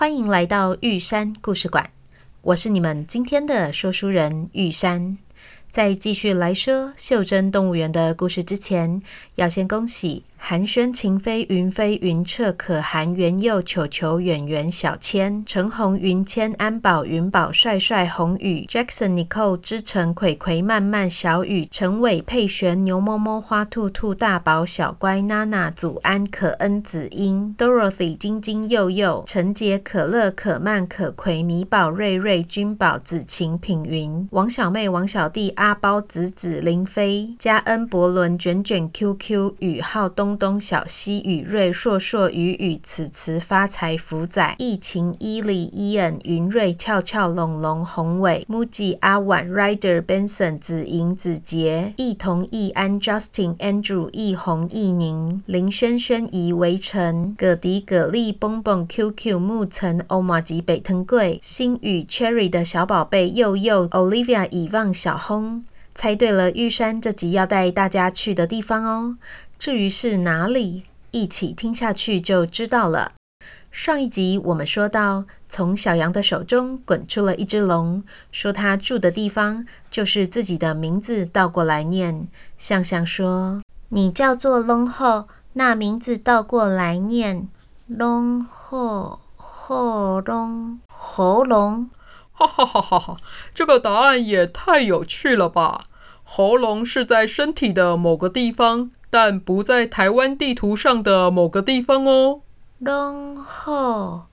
欢迎来到玉山故事馆。我是你们今天的说书人玉山。在继续来说袖珍动物园的故事之前，要先恭喜。寒暄、晴飞、云飞、云彻、可汗、元佑、球球、远远、小千、陈红、云谦、安保、云宝、帅帅、红宇、Jackson、Nicole、知成、葵葵、曼曼、小雨、陈伟、佩璇、牛摸摸、花兔兔、大宝、小乖、娜娜、祖安、可恩、子英、Dorothy、晶晶、佑佑、陈杰、可乐、可曼、可葵、米宝、瑞瑞、君宝、子晴、品云、王小妹、王小弟、阿包、子子、林飞、嘉恩、伯伦、卷卷、QQ、宇浩、东。东东、小西、雨瑞、硕硕、雨雨、此慈、发财、福仔、疫情、伊利、伊恩、云瑞、俏俏、龙龙、宏伟、木吉、阿婉、Rider、Benson、子莹、子杰、易同、易安、Justin、Andrew、易红、易宁、林轩轩、怡、围城、葛迪、葛丽、蹦蹦、QQ、木层、欧玛吉、北藤贵、星宇、Cherry 的小宝贝佑佑、Olivia、以望、小轰，猜对了，玉山这集要带大家去的地方哦。至于是哪里，一起听下去就知道了。上一集我们说到，从小羊的手中滚出了一只龙，说他住的地方就是自己的名字倒过来念。象象说：“你叫做龙后，那名字倒过来念龙后后龙喉咙。”哈哈哈哈哈！这个答案也太有趣了吧！喉咙是在身体的某个地方。但不在台湾地图上的某个地方哦。龙后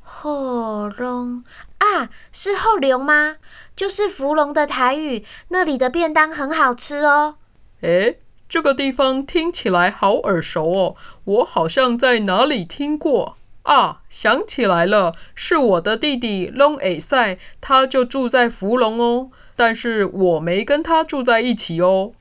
后龙啊，是后龙吗？就是芙蓉的台语，那里的便当很好吃哦。诶，这个地方听起来好耳熟哦，我好像在哪里听过啊？想起来了，是我的弟弟龙爱赛，他就住在芙蓉哦，但是我没跟他住在一起哦。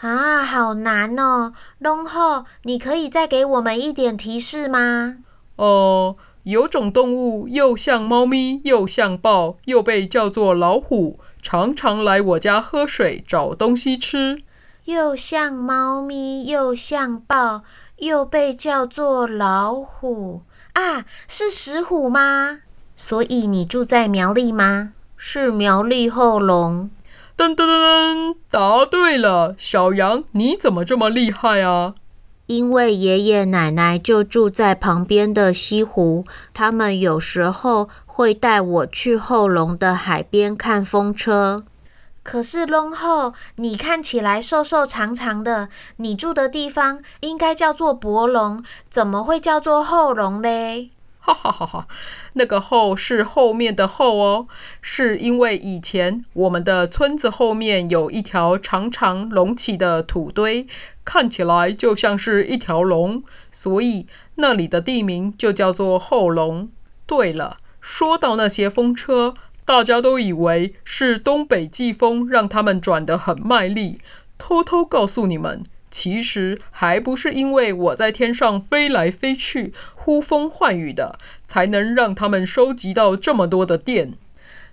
啊，好难哦！龙后，你可以再给我们一点提示吗？哦、呃，有种动物又像猫咪，又像豹，又被叫做老虎，常常来我家喝水，找东西吃。又像猫咪，又像豹，又被叫做老虎啊，是石虎吗？所以你住在苗栗吗？是苗栗后龙。噔噔噔噔，答对了，小羊，你怎么这么厉害啊？因为爷爷奶奶就住在旁边的西湖，他们有时候会带我去后龙的海边看风车。可是龙后，你看起来瘦瘦长长的，你住的地方应该叫做博龙，怎么会叫做后龙嘞？哈哈哈哈，那个后是后面的后哦，是因为以前我们的村子后面有一条长长隆起的土堆，看起来就像是一条龙，所以那里的地名就叫做后龙。对了，说到那些风车，大家都以为是东北季风让他们转得很卖力，偷偷告诉你们。其实还不是因为我在天上飞来飞去、呼风唤雨的，才能让他们收集到这么多的电。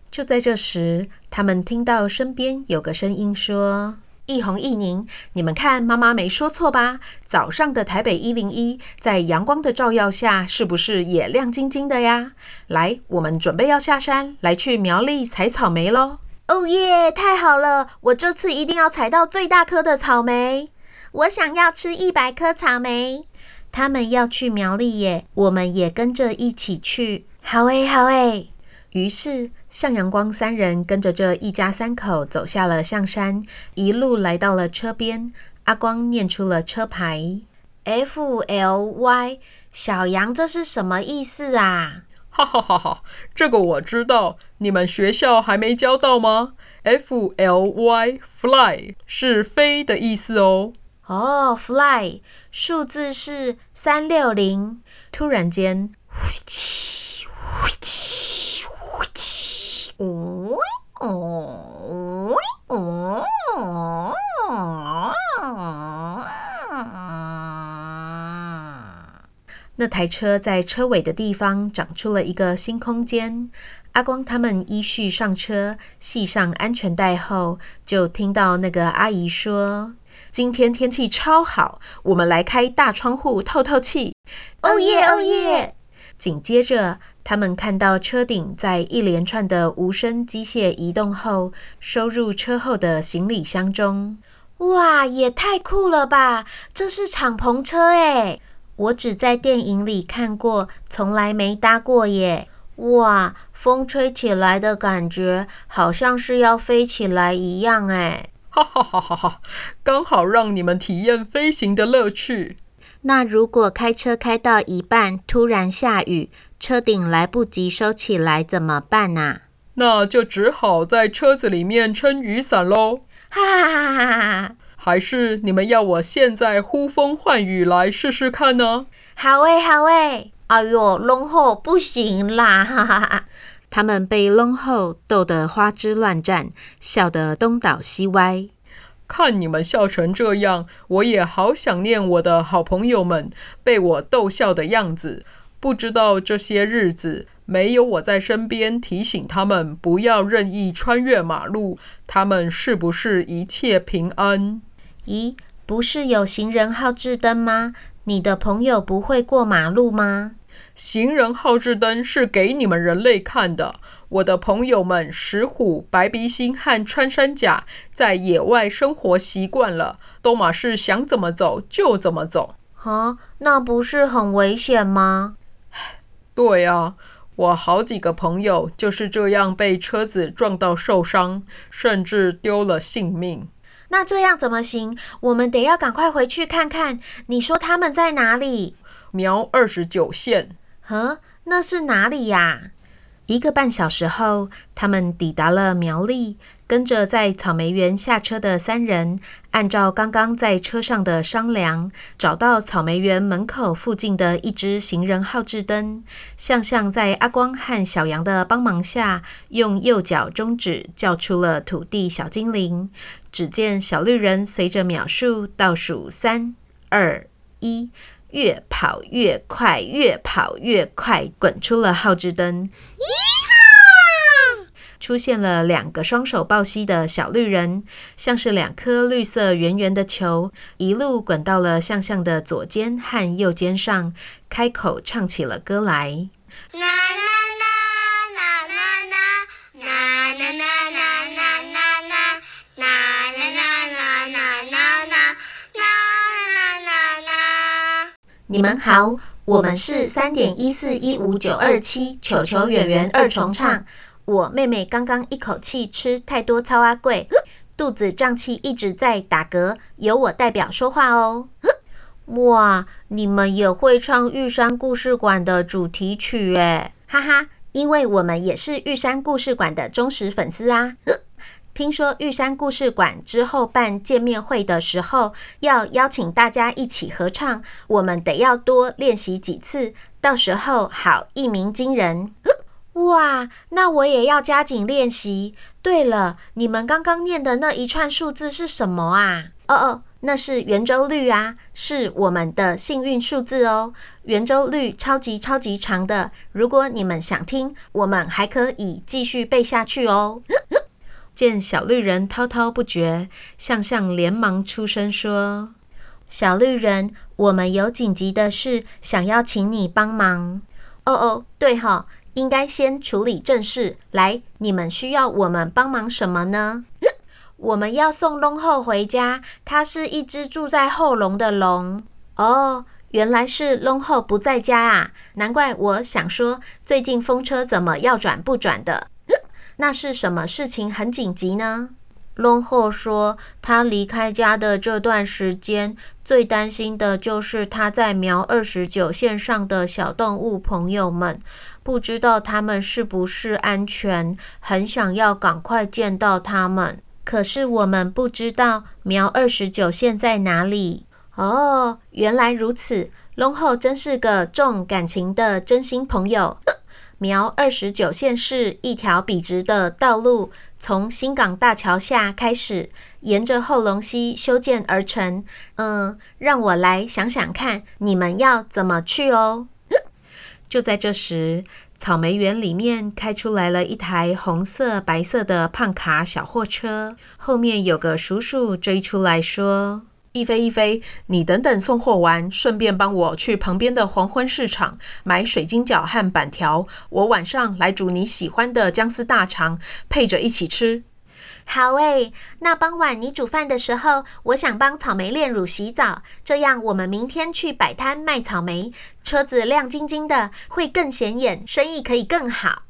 就在这时，他们听到身边有个声音说：“一红一宁，你们看，妈妈没说错吧？早上的台北一零一，在阳光的照耀下，是不是也亮晶晶的呀？来，我们准备要下山，来去苗栗采草莓喽！哦耶，太好了！我这次一定要采到最大颗的草莓。”我想要吃一百颗草莓。他们要去苗栗耶，我们也跟着一起去。好诶，好诶。于是向阳光三人跟着这一家三口走下了象山，一路来到了车边。阿光念出了车牌：F L Y。小羊，这是什么意思啊？哈哈哈哈，这个我知道，你们学校还没教到吗？F L Y，Fly 是飞的意思哦。哦，fly，数字是三六零。突然间，呼气，呼气，呼气，哦哦哦哦哦哦那台车在车尾的地方长出了一个新空间。阿光他们依序上车，系上安全带后，就听到那个阿姨说：“今天天气超好，我们来开大窗户透透气。”哦耶哦耶！紧接着，他们看到车顶在一连串的无声机械移动后，收入车后的行李箱中。哇，也太酷了吧！这是敞篷车哎，我只在电影里看过，从来没搭过耶。哇，风吹起来的感觉，好像是要飞起来一样哎！哈哈哈哈哈，刚好让你们体验飞行的乐趣。那如果开车开到一半，突然下雨，车顶来不及收起来，怎么办啊？那就只好在车子里面撑雨伞喽。哈哈哈哈哈！还是你们要我现在呼风唤雨来试试看呢？好诶，好诶！哎呦，龙后不行啦！哈哈哈！他们被龙后逗得花枝乱颤，笑得东倒西歪。看你们笑成这样，我也好想念我的好朋友们被我逗笑的样子。不知道这些日子没有我在身边提醒他们不要任意穿越马路，他们是不是一切平安？咦，不是有行人号志灯吗？你的朋友不会过马路吗？行人号志灯是给你们人类看的。我的朋友们石虎、白鼻星和穿山甲在野外生活习惯了，都马是想怎么走就怎么走。哈，那不是很危险吗？对啊，我好几个朋友就是这样被车子撞到受伤，甚至丢了性命。那这样怎么行？我们得要赶快回去看看。你说他们在哪里？苗二十九线。呵，那是哪里呀？一个半小时后，他们抵达了苗栗。跟着在草莓园下车的三人，按照刚刚在车上的商量，找到草莓园门口附近的一只行人号志灯。向向在阿光和小杨的帮忙下，用右脚中指叫出了土地小精灵。只见小绿人随着秒数倒数三二一，越跑越快，越跑越快，滚出了号志灯。出现了两个双手抱膝的小绿人，像是两颗绿色圆圆的球，一路滚到了向向的左肩和右肩上，开口唱起了歌来。你们好，我们是三点一四一五九二七，球球圆圆二重唱。我妹妹刚刚一口气吃太多超阿贵，肚子胀气，一直在打嗝。由我代表说话哦。哇，你们也会唱玉山故事馆的主题曲诶，哈哈，因为我们也是玉山故事馆的忠实粉丝啊。听说玉山故事馆之后办见面会的时候，要邀请大家一起合唱，我们得要多练习几次，到时候好一鸣惊人。哇，那我也要加紧练习。对了，你们刚刚念的那一串数字是什么啊？哦哦，那是圆周率啊，是我们的幸运数字哦。圆周率超级超级长的，如果你们想听，我们还可以继续背下去哦。见小绿人滔滔不绝，向向连忙出声说：“小绿人，我们有紧急的事想要请你帮忙。”哦哦，对哈。应该先处理正事。来，你们需要我们帮忙什么呢？我们要送龙后回家。它是一只住在后龙的龙。哦，原来是龙后不在家啊！难怪我想说，最近风车怎么要转不转的？那是什么事情很紧急呢？龙后说，他离开家的这段时间，最担心的就是他在苗二十九线上的小动物朋友们。不知道他们是不是安全，很想要赶快见到他们。可是我们不知道苗二十九线在哪里。哦，原来如此，龙后真是个重感情的真心朋友。苗二十九线是一条笔直的道路，从新港大桥下开始，沿着后龙溪修建而成。嗯，让我来想想看，你们要怎么去哦？就在这时，草莓园里面开出来了一台红色、白色的胖卡小货车，后面有个叔叔追出来说。一飞一飞，你等等送货完，顺便帮我去旁边的黄昏市场买水晶饺和板条。我晚上来煮你喜欢的姜丝大肠，配着一起吃。好诶，那傍晚你煮饭的时候，我想帮草莓炼乳洗澡，这样我们明天去摆摊卖草莓，车子亮晶晶的，会更显眼，生意可以更好。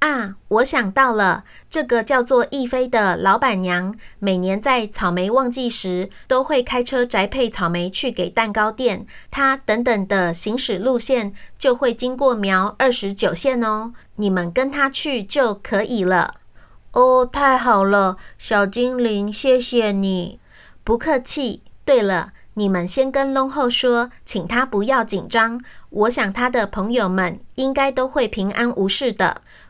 啊，我想到了，这个叫做逸飞的老板娘，每年在草莓旺季时，都会开车宅配草莓去给蛋糕店。她等等的行驶路线就会经过苗二十九线哦，你们跟她去就可以了。哦，太好了，小精灵，谢谢你，不客气。对了。你们先跟龙后说，请他不要紧张。我想他的朋友们应该都会平安无事的。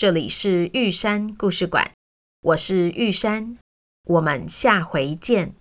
这里是玉山故事馆，我是玉山，我们下回见。